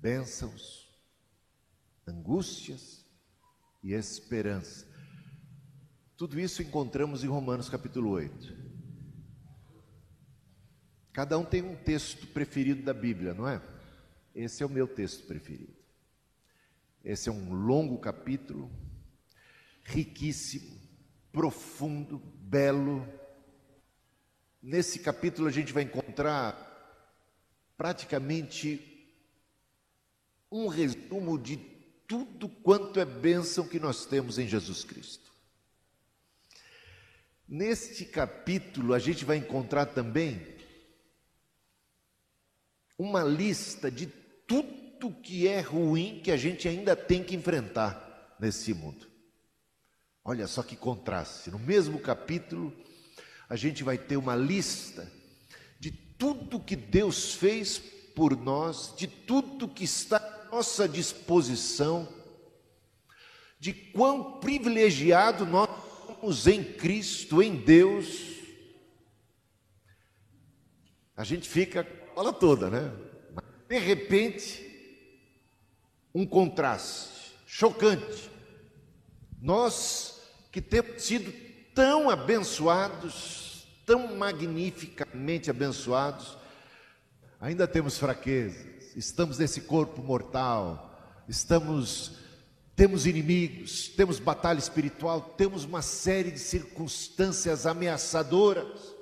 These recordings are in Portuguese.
bênçãos, angústias e esperança. Tudo isso encontramos em Romanos capítulo 8. Cada um tem um texto preferido da Bíblia, não é? Esse é o meu texto preferido. Esse é um longo capítulo, riquíssimo, profundo, belo. Nesse capítulo a gente vai encontrar praticamente um resumo de tudo quanto é bênção que nós temos em Jesus Cristo. Neste capítulo a gente vai encontrar também uma lista de tudo que é ruim que a gente ainda tem que enfrentar nesse mundo. Olha só que contraste. No mesmo capítulo, a gente vai ter uma lista de tudo que Deus fez por nós, de tudo que está à nossa disposição, de quão privilegiado nós somos em Cristo, em Deus. A gente fica fala toda, né? De repente, um contraste chocante. Nós que temos sido tão abençoados, tão magnificamente abençoados, ainda temos fraquezas, estamos nesse corpo mortal, estamos temos inimigos, temos batalha espiritual, temos uma série de circunstâncias ameaçadoras.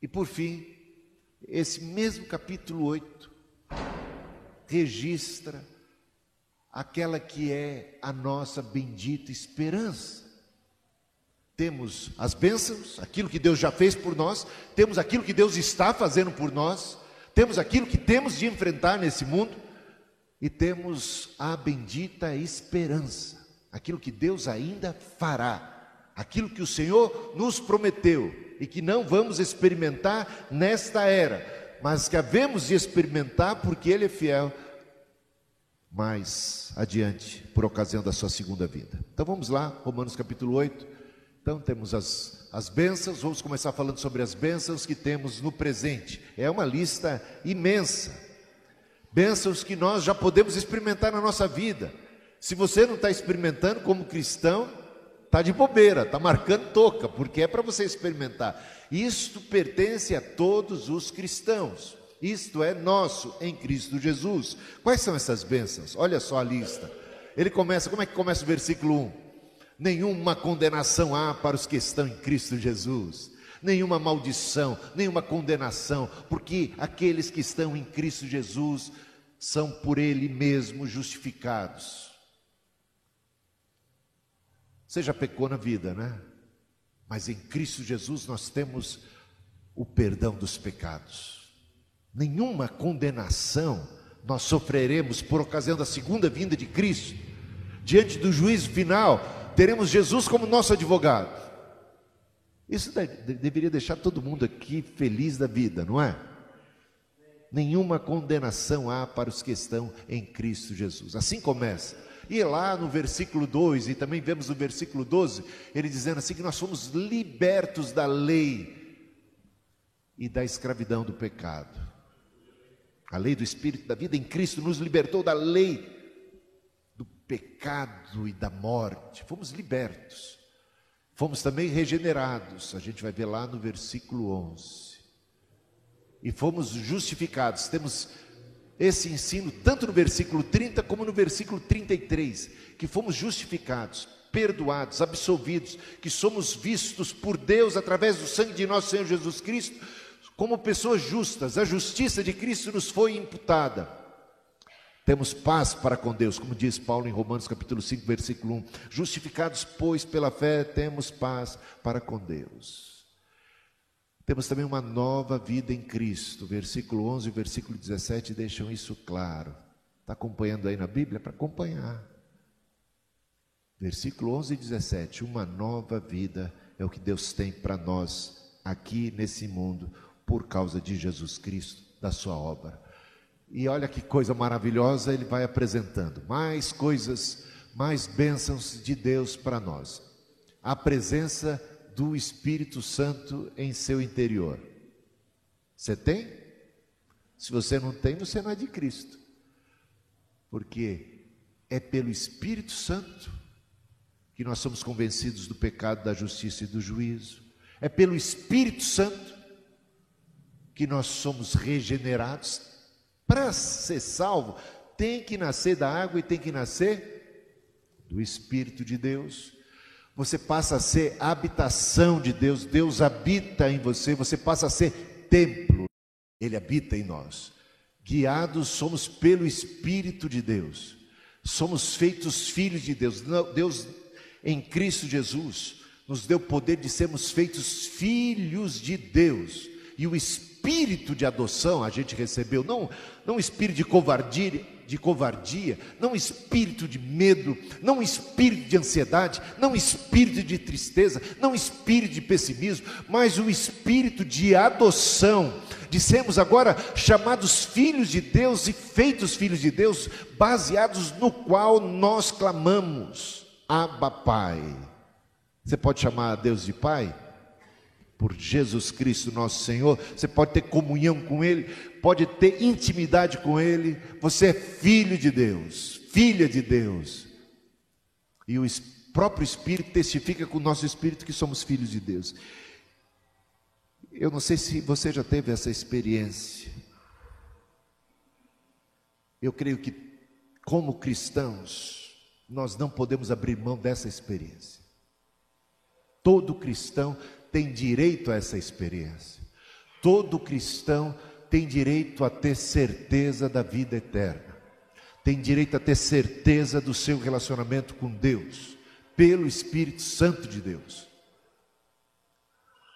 E por fim, esse mesmo capítulo 8 registra aquela que é a nossa bendita esperança. Temos as bênçãos, aquilo que Deus já fez por nós, temos aquilo que Deus está fazendo por nós, temos aquilo que temos de enfrentar nesse mundo e temos a bendita esperança, aquilo que Deus ainda fará, aquilo que o Senhor nos prometeu e que não vamos experimentar nesta era, mas que havemos de experimentar porque Ele é fiel mais adiante, por ocasião da sua segunda vida. Então vamos lá, Romanos capítulo 8. Então temos as, as bênçãos, vamos começar falando sobre as bênçãos que temos no presente. É uma lista imensa. Bênçãos que nós já podemos experimentar na nossa vida. Se você não está experimentando como cristão, Está de bobeira, está marcando toca, porque é para você experimentar. Isto pertence a todos os cristãos. Isto é nosso em Cristo Jesus. Quais são essas bênçãos? Olha só a lista. Ele começa, como é que começa o versículo 1? Nenhuma condenação há para os que estão em Cristo Jesus. Nenhuma maldição, nenhuma condenação, porque aqueles que estão em Cristo Jesus são por Ele mesmo justificados. Você já pecou na vida, né? Mas em Cristo Jesus nós temos o perdão dos pecados. Nenhuma condenação nós sofreremos por ocasião da segunda vinda de Cristo. Diante do juízo final, teremos Jesus como nosso advogado. Isso deveria deixar todo mundo aqui feliz da vida, não é? Nenhuma condenação há para os que estão em Cristo Jesus. Assim começa. E lá no versículo 2, e também vemos no versículo 12, ele dizendo assim: que nós fomos libertos da lei e da escravidão do pecado. A lei do Espírito da vida em Cristo nos libertou da lei pecado e da morte. Fomos libertos. Fomos também regenerados. A gente vai ver lá no versículo 11. E fomos justificados. Temos esse ensino, tanto no versículo 30 como no versículo 33, que fomos justificados, perdoados, absolvidos, que somos vistos por Deus através do sangue de nosso Senhor Jesus Cristo, como pessoas justas, a justiça de Cristo nos foi imputada. Temos paz para com Deus, como diz Paulo em Romanos capítulo 5, versículo 1. Justificados, pois, pela fé, temos paz para com Deus. Temos também uma nova vida em Cristo. Versículo 11 e versículo 17 deixam isso claro. Está acompanhando aí na Bíblia? Para acompanhar. Versículo 11 e 17. Uma nova vida é o que Deus tem para nós aqui nesse mundo, por causa de Jesus Cristo, da Sua obra. E olha que coisa maravilhosa ele vai apresentando. Mais coisas, mais bênçãos de Deus para nós. A presença do Espírito Santo em seu interior. Você tem? Se você não tem, você não é de Cristo. Porque é pelo Espírito Santo que nós somos convencidos do pecado, da justiça e do juízo. É pelo Espírito Santo que nós somos regenerados. Para ser salvo, tem que nascer da água e tem que nascer do Espírito de Deus. Você passa a ser habitação de Deus, Deus habita em você, você passa a ser templo, Ele habita em nós. Guiados somos pelo Espírito de Deus, somos feitos filhos de Deus. Deus, em Cristo Jesus, nos deu poder de sermos feitos filhos de Deus. E o espírito de adoção a gente recebeu, não, não espírito de covardia, de covardia, não espírito de medo, não espírito de ansiedade, não espírito de tristeza, não espírito de pessimismo, mas o espírito de adoção, de sermos agora chamados filhos de Deus e feitos filhos de Deus, baseados no qual nós clamamos, Abba Pai. Você pode chamar a Deus de Pai? Por Jesus Cristo, nosso Senhor, você pode ter comunhão com Ele, pode ter intimidade com Ele. Você é filho de Deus, filha de Deus. E o próprio Espírito testifica com o nosso Espírito que somos filhos de Deus. Eu não sei se você já teve essa experiência. Eu creio que, como cristãos, nós não podemos abrir mão dessa experiência. Todo cristão tem direito a essa experiência. Todo cristão tem direito a ter certeza da vida eterna. Tem direito a ter certeza do seu relacionamento com Deus, pelo Espírito Santo de Deus.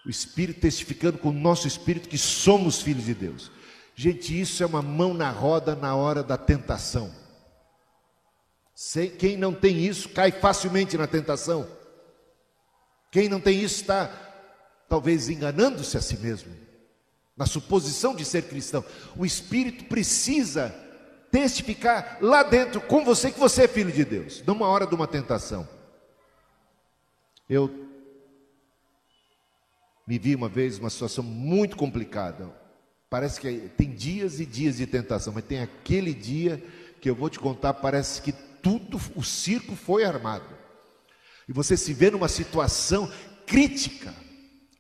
O Espírito testificando com o nosso espírito que somos filhos de Deus. Gente, isso é uma mão na roda na hora da tentação. Quem não tem isso cai facilmente na tentação. Quem não tem isso está talvez enganando-se a si mesmo, na suposição de ser cristão. O Espírito precisa testificar lá dentro com você que você é filho de Deus, numa hora de uma tentação. Eu me vi uma vez uma situação muito complicada. Parece que tem dias e dias de tentação, mas tem aquele dia que eu vou te contar, parece que tudo, o circo foi armado. E você se vê numa situação crítica,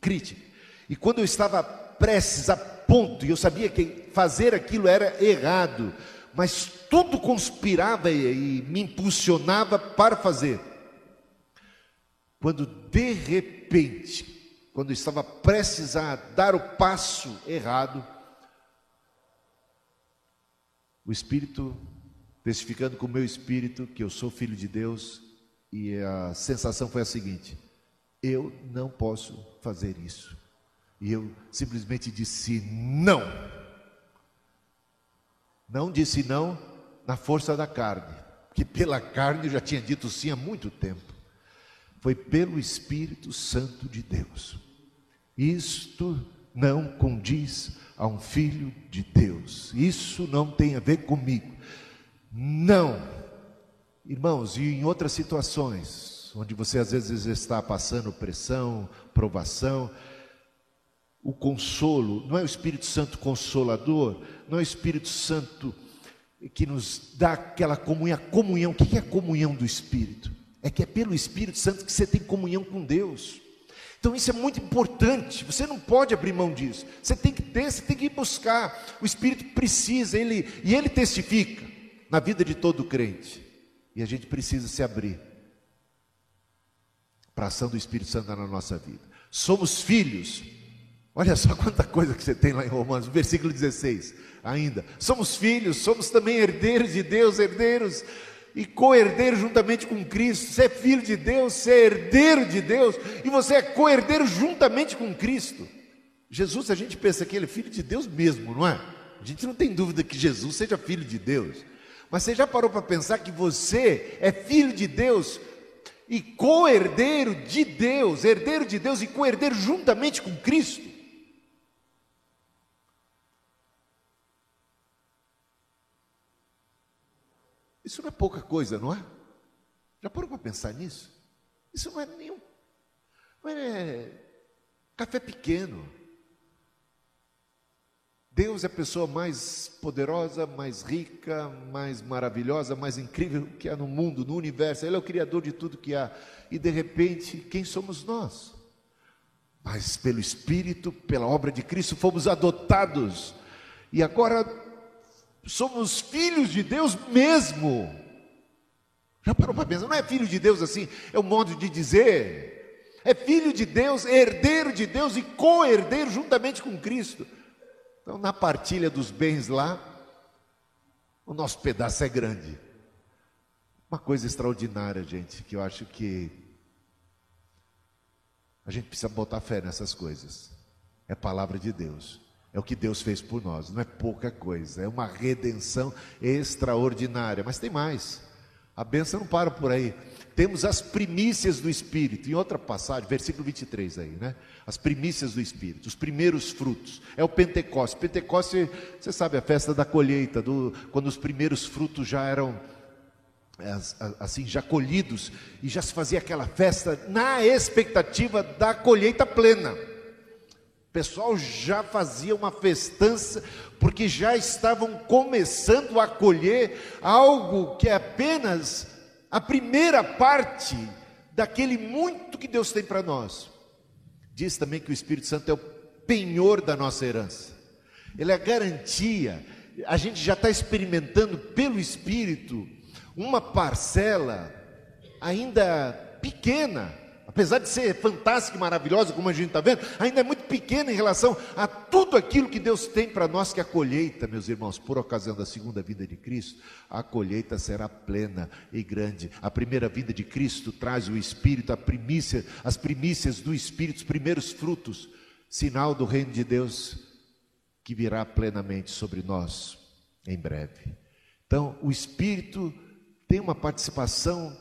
crítica. E quando eu estava prestes a ponto, e eu sabia que fazer aquilo era errado, mas tudo conspirava e, me impulsionava para fazer. Quando de repente, quando estava prestes a dar o passo errado, o Espírito, testificando com o meu espírito que eu sou filho de Deus, e a sensação foi a seguinte: eu não posso fazer isso. E eu simplesmente disse não. Não disse não na força da carne, que pela carne eu já tinha dito sim há muito tempo. Foi pelo Espírito Santo de Deus. Isto não condiz a um filho de Deus. Isso não tem a ver comigo. Não Irmãos, e em outras situações, onde você às vezes está passando pressão, provação, o consolo, não é o Espírito Santo consolador, não é o Espírito Santo que nos dá aquela comunhão. Comunhão, o que é a comunhão do Espírito? É que é pelo Espírito Santo que você tem comunhão com Deus. Então isso é muito importante, você não pode abrir mão disso. Você tem que ter, você tem que ir buscar. O Espírito precisa, ele e ele testifica na vida de todo crente. E a gente precisa se abrir para a ação do Espírito Santo na nossa vida. Somos filhos. Olha só quanta coisa que você tem lá em Romanos, versículo 16. Ainda. Somos filhos, somos também herdeiros de Deus, herdeiros e co-herdeiro juntamente com Cristo. Você é filho de Deus, você é herdeiro de Deus e você é co-herdeiro juntamente com Cristo. Jesus, a gente pensa que ele é filho de Deus mesmo, não é? A gente não tem dúvida que Jesus seja filho de Deus. Mas você já parou para pensar que você é filho de Deus e co-herdeiro de Deus, herdeiro de Deus e co-herdeiro juntamente com Cristo? Isso não é pouca coisa, não é? Já parou para pensar nisso? Isso não é nenhum. Não é café pequeno. Deus é a pessoa mais poderosa, mais rica, mais maravilhosa, mais incrível que há no mundo, no universo. Ele é o Criador de tudo que há. E de repente, quem somos nós? Mas pelo Espírito, pela obra de Cristo, fomos adotados. E agora somos filhos de Deus mesmo. Já parou para pensar? Não é filho de Deus assim, é um modo de dizer. É filho de Deus, herdeiro de Deus e co-herdeiro juntamente com Cristo. Então, na partilha dos bens lá, o nosso pedaço é grande. Uma coisa extraordinária, gente, que eu acho que a gente precisa botar fé nessas coisas. É palavra de Deus. É o que Deus fez por nós, não é pouca coisa, é uma redenção extraordinária. Mas tem mais. A bênção não para por aí. Temos as primícias do Espírito. Em outra passagem, versículo 23 aí, né? As primícias do Espírito, os primeiros frutos. É o Pentecoste. Pentecoste, você sabe, a festa da colheita, do, quando os primeiros frutos já eram assim, já colhidos, e já se fazia aquela festa na expectativa da colheita plena. O pessoal já fazia uma festança, porque já estavam começando a colher algo que é apenas a primeira parte daquele muito que Deus tem para nós. Diz também que o Espírito Santo é o penhor da nossa herança, ele é a garantia. A gente já está experimentando pelo Espírito uma parcela ainda pequena apesar de ser fantástica e maravilhosa, como a gente está vendo, ainda é muito pequena em relação a tudo aquilo que Deus tem para nós, que a colheita, meus irmãos, por ocasião da segunda vida de Cristo, a colheita será plena e grande. A primeira vida de Cristo traz o Espírito, a primícia, as primícias do Espírito, os primeiros frutos, sinal do reino de Deus que virá plenamente sobre nós em breve. Então, o Espírito tem uma participação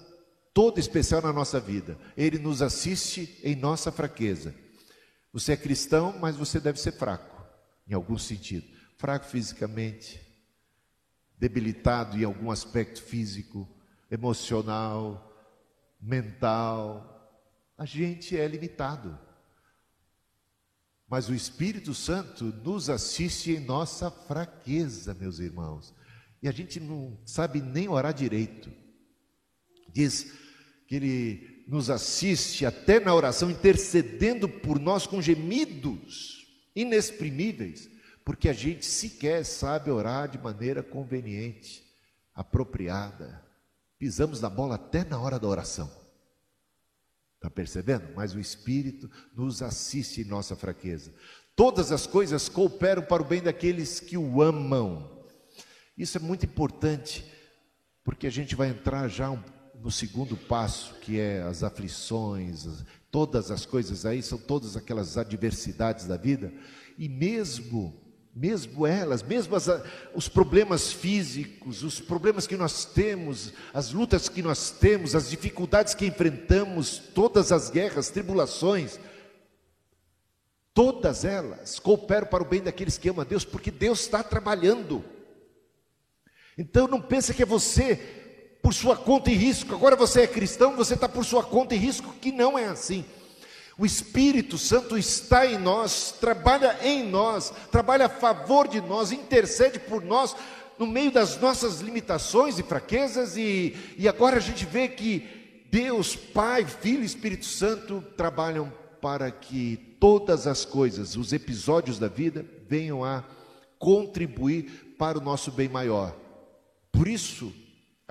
todo especial na nossa vida. Ele nos assiste em nossa fraqueza. Você é cristão, mas você deve ser fraco, em algum sentido. Fraco fisicamente, debilitado em algum aspecto físico, emocional, mental. A gente é limitado. Mas o Espírito Santo nos assiste em nossa fraqueza, meus irmãos. E a gente não sabe nem orar direito. Diz que Ele nos assiste até na oração, intercedendo por nós com gemidos inexprimíveis, porque a gente sequer sabe orar de maneira conveniente, apropriada. Pisamos na bola até na hora da oração. Está percebendo? Mas o Espírito nos assiste em nossa fraqueza. Todas as coisas cooperam para o bem daqueles que o amam. Isso é muito importante, porque a gente vai entrar já um no segundo passo, que é as aflições, todas as coisas aí são todas aquelas adversidades da vida, e mesmo mesmo elas, mesmo as, os problemas físicos, os problemas que nós temos, as lutas que nós temos, as dificuldades que enfrentamos, todas as guerras, tribulações, todas elas cooperam para o bem daqueles que amam a Deus, porque Deus está trabalhando. Então não pense que é você por sua conta e risco. Agora você é cristão, você está por sua conta e risco, que não é assim. O Espírito Santo está em nós, trabalha em nós, trabalha a favor de nós, intercede por nós no meio das nossas limitações e fraquezas, e, e agora a gente vê que Deus, Pai, Filho e Espírito Santo trabalham para que todas as coisas, os episódios da vida, venham a contribuir para o nosso bem maior. Por isso,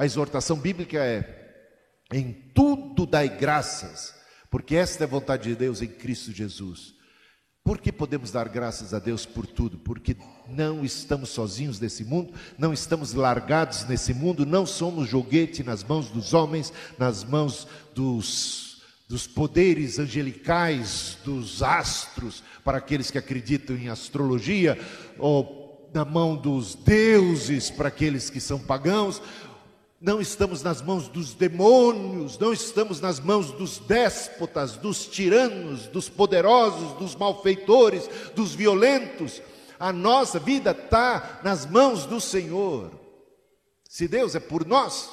a exortação bíblica é: em tudo dai graças, porque esta é a vontade de Deus em Cristo Jesus. Por que podemos dar graças a Deus por tudo? Porque não estamos sozinhos nesse mundo, não estamos largados nesse mundo, não somos joguete nas mãos dos homens, nas mãos dos, dos poderes angelicais, dos astros, para aqueles que acreditam em astrologia, ou na mão dos deuses, para aqueles que são pagãos, não estamos nas mãos dos demônios, não estamos nas mãos dos déspotas, dos tiranos, dos poderosos, dos malfeitores, dos violentos. A nossa vida está nas mãos do Senhor. Se Deus é por nós,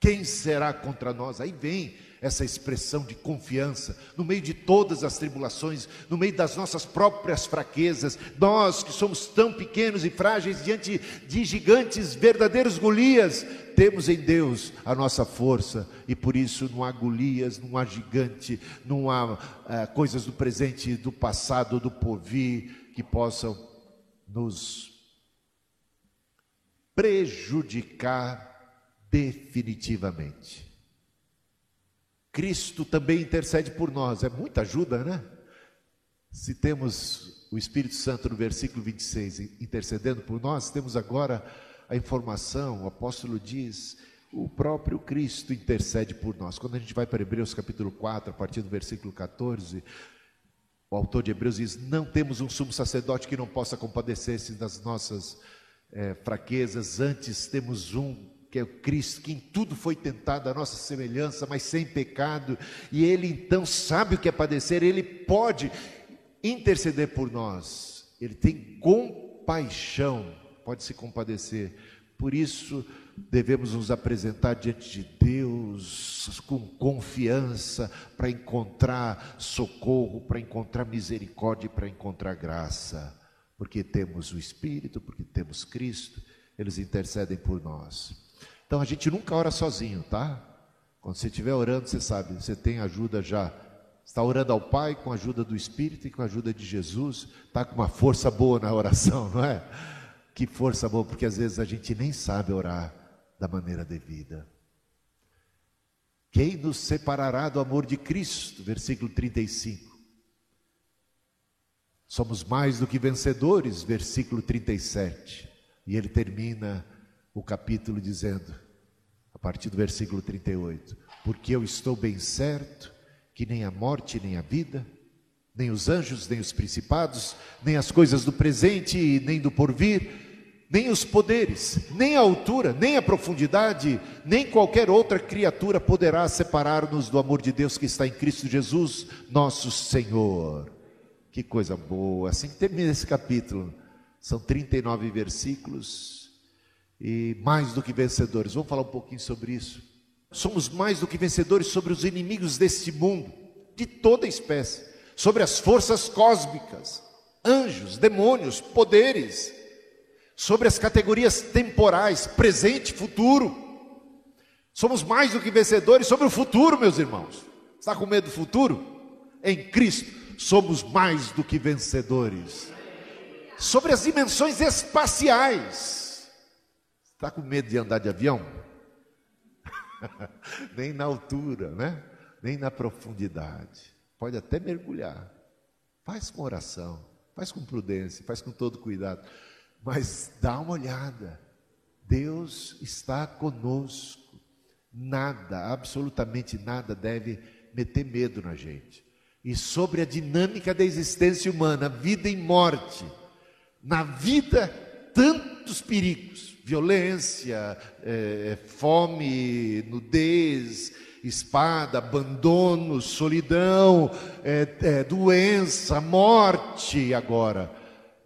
quem será contra nós? Aí vem essa expressão de confiança no meio de todas as tribulações, no meio das nossas próprias fraquezas. Nós que somos tão pequenos e frágeis diante de gigantes, verdadeiros Golias, temos em Deus a nossa força e por isso não há Golias, não há gigante, não há é, coisas do presente, do passado, do porvir que possam nos prejudicar definitivamente. Cristo também intercede por nós, é muita ajuda, né? Se temos o Espírito Santo no versículo 26 intercedendo por nós, temos agora a informação, o apóstolo diz, o próprio Cristo intercede por nós. Quando a gente vai para Hebreus capítulo 4, a partir do versículo 14, o autor de Hebreus diz: Não temos um sumo sacerdote que não possa compadecer-se das nossas é, fraquezas, antes temos um que é o Cristo, que em tudo foi tentado a nossa semelhança, mas sem pecado, e Ele então sabe o que é padecer, Ele pode interceder por nós, Ele tem compaixão, pode se compadecer, por isso devemos nos apresentar diante de Deus com confiança para encontrar socorro, para encontrar misericórdia, para encontrar graça, porque temos o Espírito, porque temos Cristo, eles intercedem por nós. Então a gente nunca ora sozinho, tá? Quando você estiver orando, você sabe, você tem ajuda já. Está orando ao Pai com a ajuda do Espírito e com a ajuda de Jesus, está com uma força boa na oração, não é? Que força boa, porque às vezes a gente nem sabe orar da maneira devida. Quem nos separará do amor de Cristo? Versículo 35. Somos mais do que vencedores, versículo 37. E ele termina o capítulo dizendo, a partir do versículo 38, porque eu estou bem certo que nem a morte, nem a vida, nem os anjos, nem os principados, nem as coisas do presente, nem do porvir, nem os poderes, nem a altura, nem a profundidade, nem qualquer outra criatura poderá separar-nos do amor de Deus que está em Cristo Jesus, nosso Senhor. Que coisa boa! Assim que termina esse capítulo, são 39 versículos, e mais do que vencedores. Vamos falar um pouquinho sobre isso. Somos mais do que vencedores sobre os inimigos deste mundo, de toda espécie, sobre as forças cósmicas, anjos, demônios, poderes, sobre as categorias temporais, presente, futuro. Somos mais do que vencedores sobre o futuro, meus irmãos. Está com medo do futuro? Em Cristo somos mais do que vencedores. Sobre as dimensões espaciais, Está com medo de andar de avião? Nem na altura, né? Nem na profundidade. Pode até mergulhar. Faz com oração, faz com prudência, faz com todo cuidado. Mas dá uma olhada. Deus está conosco. Nada, absolutamente nada deve meter medo na gente. E sobre a dinâmica da existência humana, vida e morte, na vida, tantos perigos violência, é, fome, nudez, espada, abandono, solidão, é, é, doença, morte agora.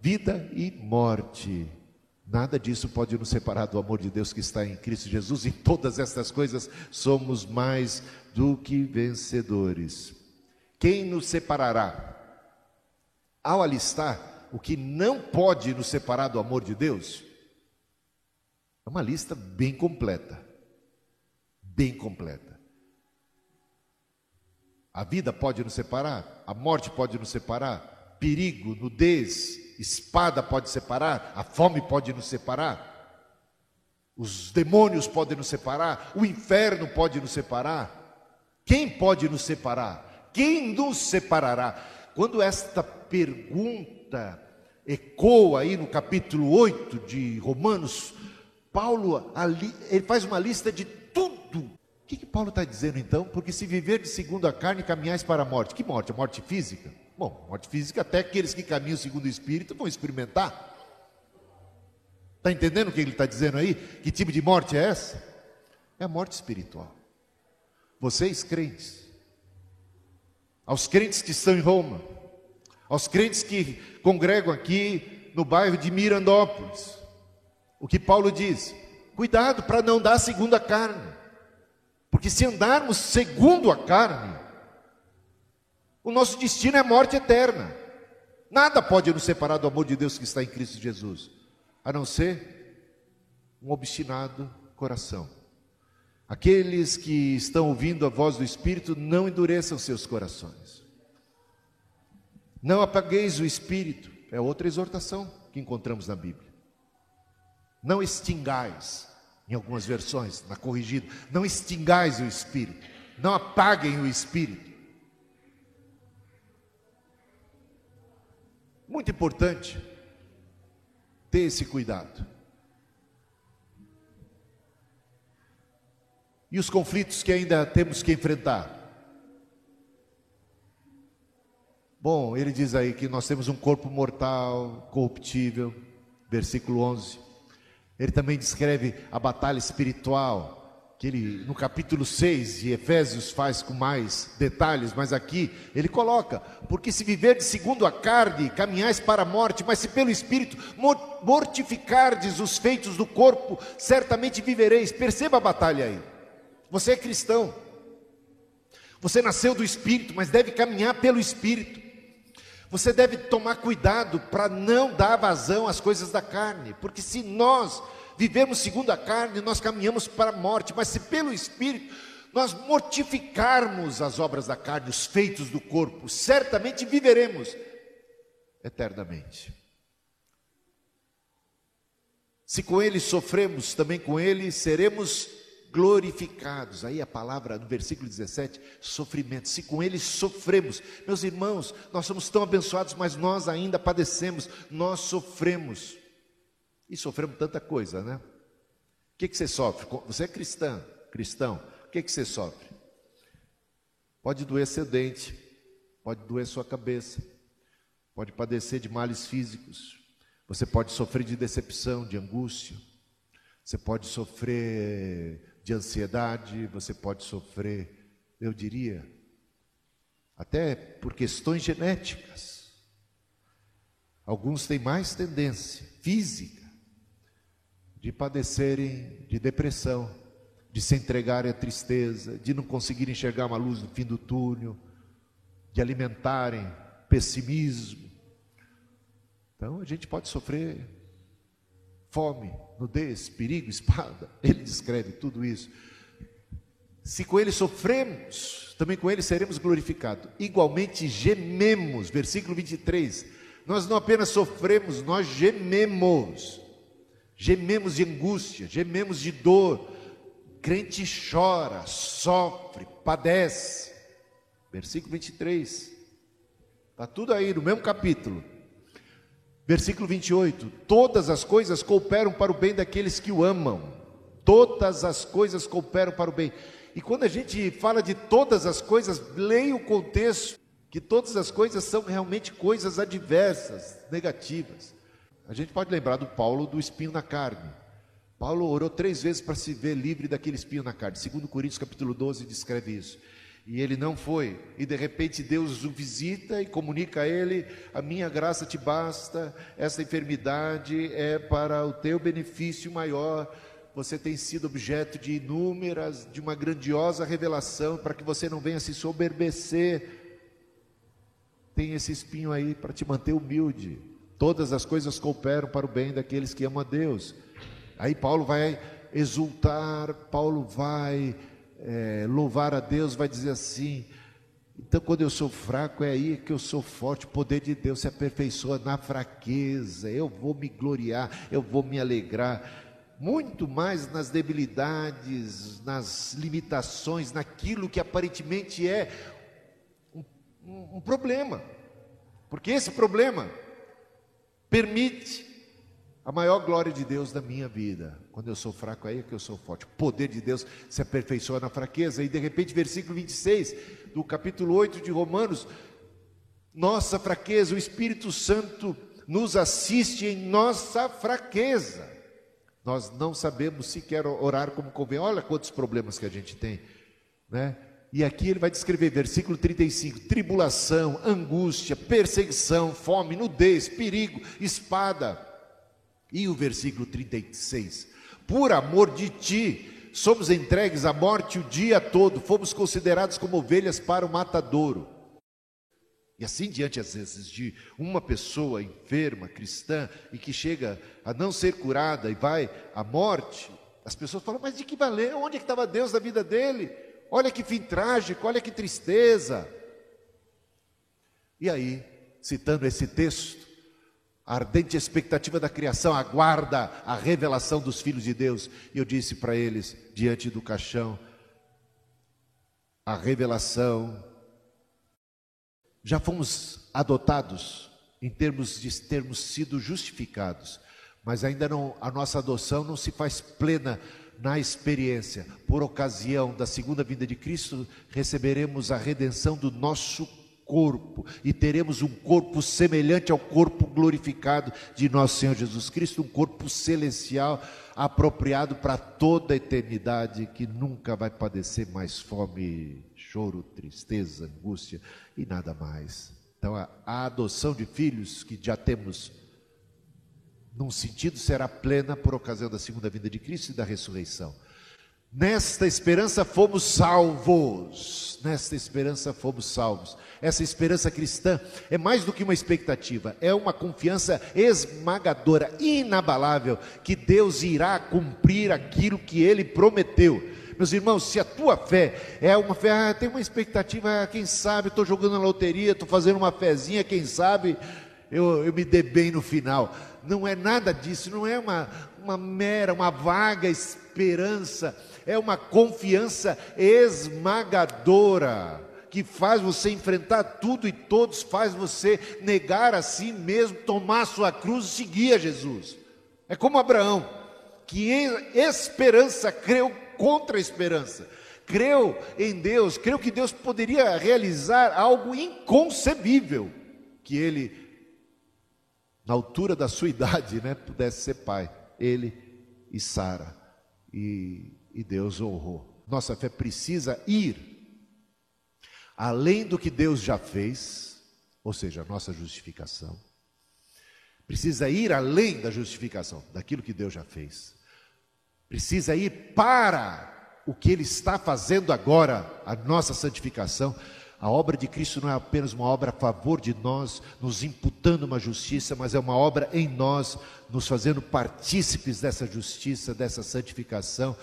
Vida e morte. Nada disso pode nos separar do amor de Deus que está em Cristo Jesus, e todas estas coisas somos mais do que vencedores. Quem nos separará? Ao alistar o que não pode nos separar do amor de Deus, é uma lista bem completa. Bem completa. A vida pode nos separar, a morte pode nos separar, perigo, nudez, espada pode separar, a fome pode nos separar, os demônios podem nos separar, o inferno pode nos separar. Quem pode nos separar? Quem nos separará? Quando esta pergunta ecoa aí no capítulo 8 de Romanos, Paulo ali, ele faz uma lista de tudo. O que, que Paulo está dizendo então? Porque se viver de segundo a carne, caminhais para a morte. Que morte? A morte física? Bom, morte física até aqueles que caminham segundo o Espírito vão experimentar. Está entendendo o que ele está dizendo aí? Que tipo de morte é essa? É a morte espiritual. Vocês crentes, aos crentes que estão em Roma, aos crentes que congregam aqui no bairro de Mirandópolis, o que Paulo diz? Cuidado para não dar a segunda carne. Porque se andarmos segundo a carne, o nosso destino é morte eterna. Nada pode nos separar do amor de Deus que está em Cristo Jesus, a não ser um obstinado coração. Aqueles que estão ouvindo a voz do Espírito, não endureçam seus corações. Não apagueis o Espírito, é outra exortação que encontramos na Bíblia. Não extingais, em algumas versões, na corrigida, não extingais o Espírito, não apaguem o Espírito. Muito importante ter esse cuidado. E os conflitos que ainda temos que enfrentar? Bom, ele diz aí que nós temos um corpo mortal, corruptível, versículo 11. Ele também descreve a batalha espiritual, que ele no capítulo 6 de Efésios faz com mais detalhes, mas aqui ele coloca: porque se viver de segundo a carne, caminhais para a morte, mas se pelo Espírito mortificardes os feitos do corpo, certamente vivereis. Perceba a batalha aí. Você é cristão, você nasceu do Espírito, mas deve caminhar pelo Espírito. Você deve tomar cuidado para não dar vazão às coisas da carne, porque se nós vivemos segundo a carne, nós caminhamos para a morte, mas se pelo Espírito nós mortificarmos as obras da carne, os feitos do corpo, certamente viveremos eternamente. Se com ele sofremos, também com ele seremos glorificados. Aí a palavra no versículo 17, sofrimento. Se com ele sofremos, meus irmãos, nós somos tão abençoados, mas nós ainda padecemos, nós sofremos. E sofremos tanta coisa, né? O que, que você sofre? Você é cristã, cristão. O que, que você sofre? Pode doer seu dente, pode doer sua cabeça, pode padecer de males físicos, você pode sofrer de decepção, de angústia, você pode sofrer de ansiedade, você pode sofrer, eu diria, até por questões genéticas. Alguns têm mais tendência física de padecerem de depressão, de se entregarem à tristeza, de não conseguirem enxergar uma luz no fim do túnel, de alimentarem pessimismo. Então a gente pode sofrer fome, nudez, perigo, espada. Ele descreve tudo isso. Se com ele sofremos, também com ele seremos glorificados. Igualmente gememos, versículo 23. Nós não apenas sofremos, nós gememos gememos de angústia, gememos de dor. Crente chora, sofre, padece. Versículo 23. Está tudo aí no mesmo capítulo. Versículo 28. Todas as coisas cooperam para o bem daqueles que o amam. Todas as coisas cooperam para o bem. E quando a gente fala de todas as coisas, leia o contexto, que todas as coisas são realmente coisas adversas, negativas. A gente pode lembrar do Paulo do espinho na carne. Paulo orou três vezes para se ver livre daquele espinho na carne. Segundo Coríntios capítulo 12 descreve isso. E ele não foi. E de repente Deus o visita e comunica a ele: a minha graça te basta, essa enfermidade é para o teu benefício maior. Você tem sido objeto de inúmeras, de uma grandiosa revelação, para que você não venha se soberbecer. Tem esse espinho aí para te manter humilde. Todas as coisas cooperam para o bem daqueles que amam a Deus. Aí Paulo vai exultar, Paulo vai é, louvar a Deus, vai dizer assim: então, quando eu sou fraco, é aí que eu sou forte. O poder de Deus se aperfeiçoa na fraqueza. Eu vou me gloriar, eu vou me alegrar. Muito mais nas debilidades, nas limitações, naquilo que aparentemente é um, um, um problema. Porque esse problema permite a maior glória de Deus da minha vida. Quando eu sou fraco, aí é que eu sou forte. O poder de Deus se aperfeiçoa na fraqueza. E de repente, versículo 26 do capítulo 8 de Romanos: nossa fraqueza, o Espírito Santo nos assiste em nossa fraqueza. Nós não sabemos sequer orar como convém. Olha quantos problemas que a gente tem, né? E aqui ele vai descrever, versículo 35: tribulação, angústia, perseguição, fome, nudez, perigo, espada. E o versículo 36: por amor de ti, somos entregues à morte o dia todo, fomos considerados como ovelhas para o matadouro. E assim diante, às vezes, de uma pessoa enferma, cristã, e que chega a não ser curada e vai à morte, as pessoas falam, mas de que valeu? Onde é que estava Deus na vida dele? Olha que fim trágico, olha que tristeza. E aí, citando esse texto, a ardente expectativa da criação aguarda a revelação dos filhos de Deus. E eu disse para eles, diante do caixão, a revelação. Já fomos adotados em termos de termos sido justificados, mas ainda não a nossa adoção não se faz plena na experiência. Por ocasião da segunda vinda de Cristo, receberemos a redenção do nosso corpo e teremos um corpo semelhante ao corpo glorificado de nosso Senhor Jesus Cristo, um corpo celestial apropriado para toda a eternidade, que nunca vai padecer mais fome, choro, tristeza, angústia e nada mais. Então, a, a adoção de filhos que já temos, num sentido, será plena por ocasião da segunda vinda de Cristo e da ressurreição. Nesta esperança fomos salvos. Nesta esperança fomos salvos. Essa esperança cristã é mais do que uma expectativa, é uma confiança esmagadora, inabalável, que Deus irá cumprir aquilo que ele prometeu. Meus irmãos, se a tua fé é uma fé, ah, tem uma expectativa, ah, quem sabe, estou jogando na loteria, estou fazendo uma fezinha, quem sabe eu, eu me dê bem no final. Não é nada disso, não é uma, uma mera, uma vaga esperança, é uma confiança esmagadora que faz você enfrentar tudo e todos, faz você negar a si mesmo, tomar sua cruz e seguir a Jesus. É como Abraão, que em esperança creu contra a esperança. Creu em Deus, creu que Deus poderia realizar algo inconcebível, que ele, na altura da sua idade, né, pudesse ser pai, ele e Sara. E, e Deus honrou. Nossa fé precisa ir além do que Deus já fez, ou seja, a nossa justificação, precisa ir além da justificação, daquilo que Deus já fez, precisa ir para o que Ele está fazendo agora, a nossa santificação. A obra de Cristo não é apenas uma obra a favor de nós, nos imputando uma justiça, mas é uma obra em nós, nos fazendo partícipes dessa justiça, dessa santificação,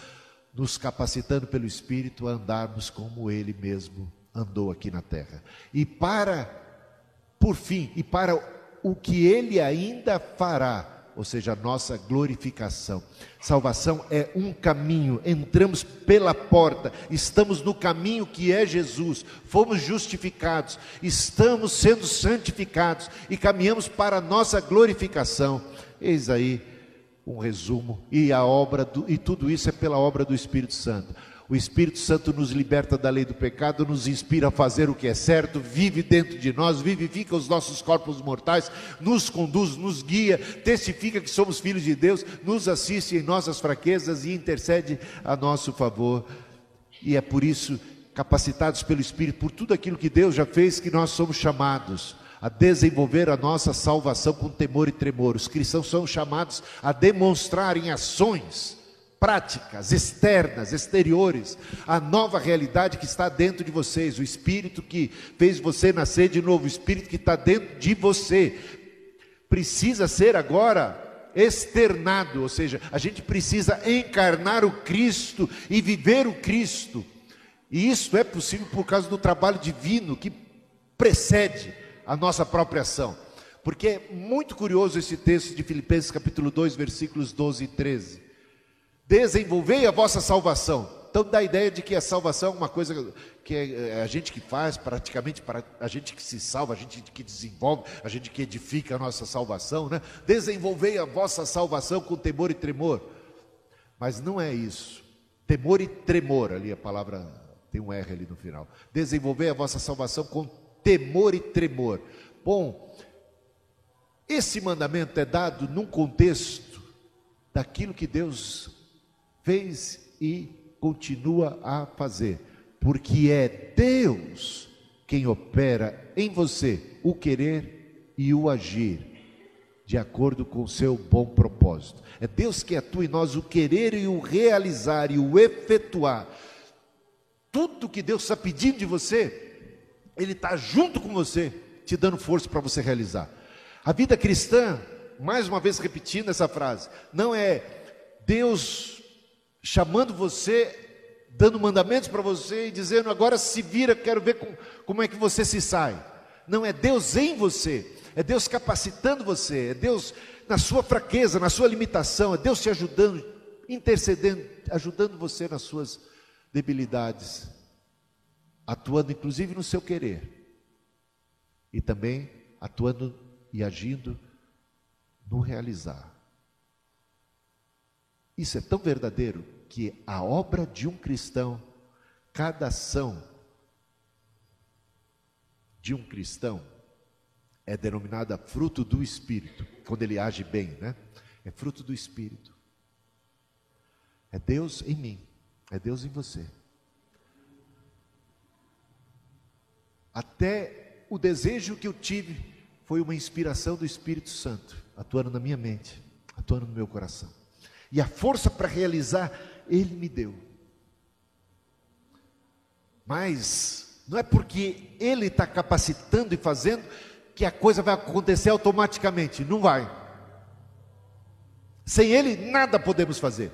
nos capacitando pelo Espírito a andarmos como Ele mesmo andou aqui na terra. E para, por fim, e para o que ele ainda fará, ou seja, a nossa glorificação. Salvação é um caminho, entramos pela porta, estamos no caminho que é Jesus, fomos justificados, estamos sendo santificados e caminhamos para a nossa glorificação. Eis aí um resumo, e a obra do, e tudo isso é pela obra do Espírito Santo. O Espírito Santo nos liberta da lei do pecado, nos inspira a fazer o que é certo, vive dentro de nós, vivifica os nossos corpos mortais, nos conduz, nos guia, testifica que somos filhos de Deus, nos assiste em nossas fraquezas e intercede a nosso favor. E é por isso, capacitados pelo Espírito, por tudo aquilo que Deus já fez, que nós somos chamados a desenvolver a nossa salvação com temor e tremor. Os cristãos são chamados a demonstrar em ações práticas externas, exteriores, a nova realidade que está dentro de vocês, o Espírito que fez você nascer de novo, o Espírito que está dentro de você, precisa ser agora externado, ou seja, a gente precisa encarnar o Cristo e viver o Cristo, e isso é possível por causa do trabalho divino que precede a nossa própria ação. Porque é muito curioso esse texto de Filipenses capítulo 2, versículos 12 e 13 desenvolvei a vossa salvação. Então dá a ideia de que a salvação é uma coisa que é, é a gente que faz, praticamente para a gente que se salva, a gente que desenvolve, a gente que edifica a nossa salvação, né? Desenvolvei a vossa salvação com temor e tremor. Mas não é isso. Temor e tremor, ali a palavra tem um R ali no final. Desenvolvei a vossa salvação com temor e tremor. Bom, esse mandamento é dado num contexto daquilo que Deus fez e continua a fazer, porque é Deus quem opera em você o querer e o agir. de acordo com o seu bom propósito. É Deus que atua em nós o querer e o realizar e o efetuar. Tudo que Deus está pedindo de você, Ele está junto com você, te dando força para você realizar. A vida cristã, mais uma vez repetindo essa frase, não é Deus chamando você, dando mandamentos para você e dizendo agora se vira, quero ver com, como é que você se sai. Não é Deus em você, é Deus capacitando você, é Deus na sua fraqueza, na sua limitação, é Deus te ajudando, intercedendo, ajudando você nas suas debilidades, atuando inclusive no seu querer e também atuando e agindo no realizar. Isso é tão verdadeiro que a obra de um cristão, cada ação de um cristão, é denominada fruto do Espírito, quando ele age bem, né? É fruto do Espírito. É Deus em mim, é Deus em você. Até o desejo que eu tive foi uma inspiração do Espírito Santo, atuando na minha mente, atuando no meu coração. E a força para realizar, Ele me deu. Mas não é porque Ele está capacitando e fazendo que a coisa vai acontecer automaticamente. Não vai. Sem Ele, nada podemos fazer.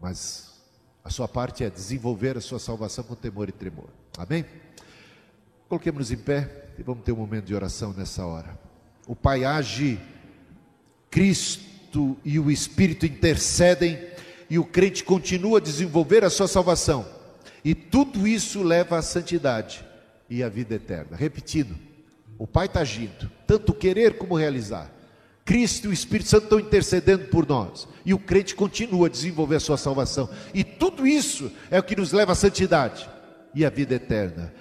Mas a sua parte é desenvolver a sua salvação com temor e tremor. Amém? Coloquemos-nos em pé e vamos ter um momento de oração nessa hora. O Pai age, Cristo e o Espírito intercedem e o crente continua a desenvolver a sua salvação. E tudo isso leva à santidade e a vida eterna. Repetindo, o Pai está agindo, tanto querer como realizar. Cristo e o Espírito Santo estão intercedendo por nós. E o crente continua a desenvolver a sua salvação. E tudo isso é o que nos leva à santidade e à vida eterna.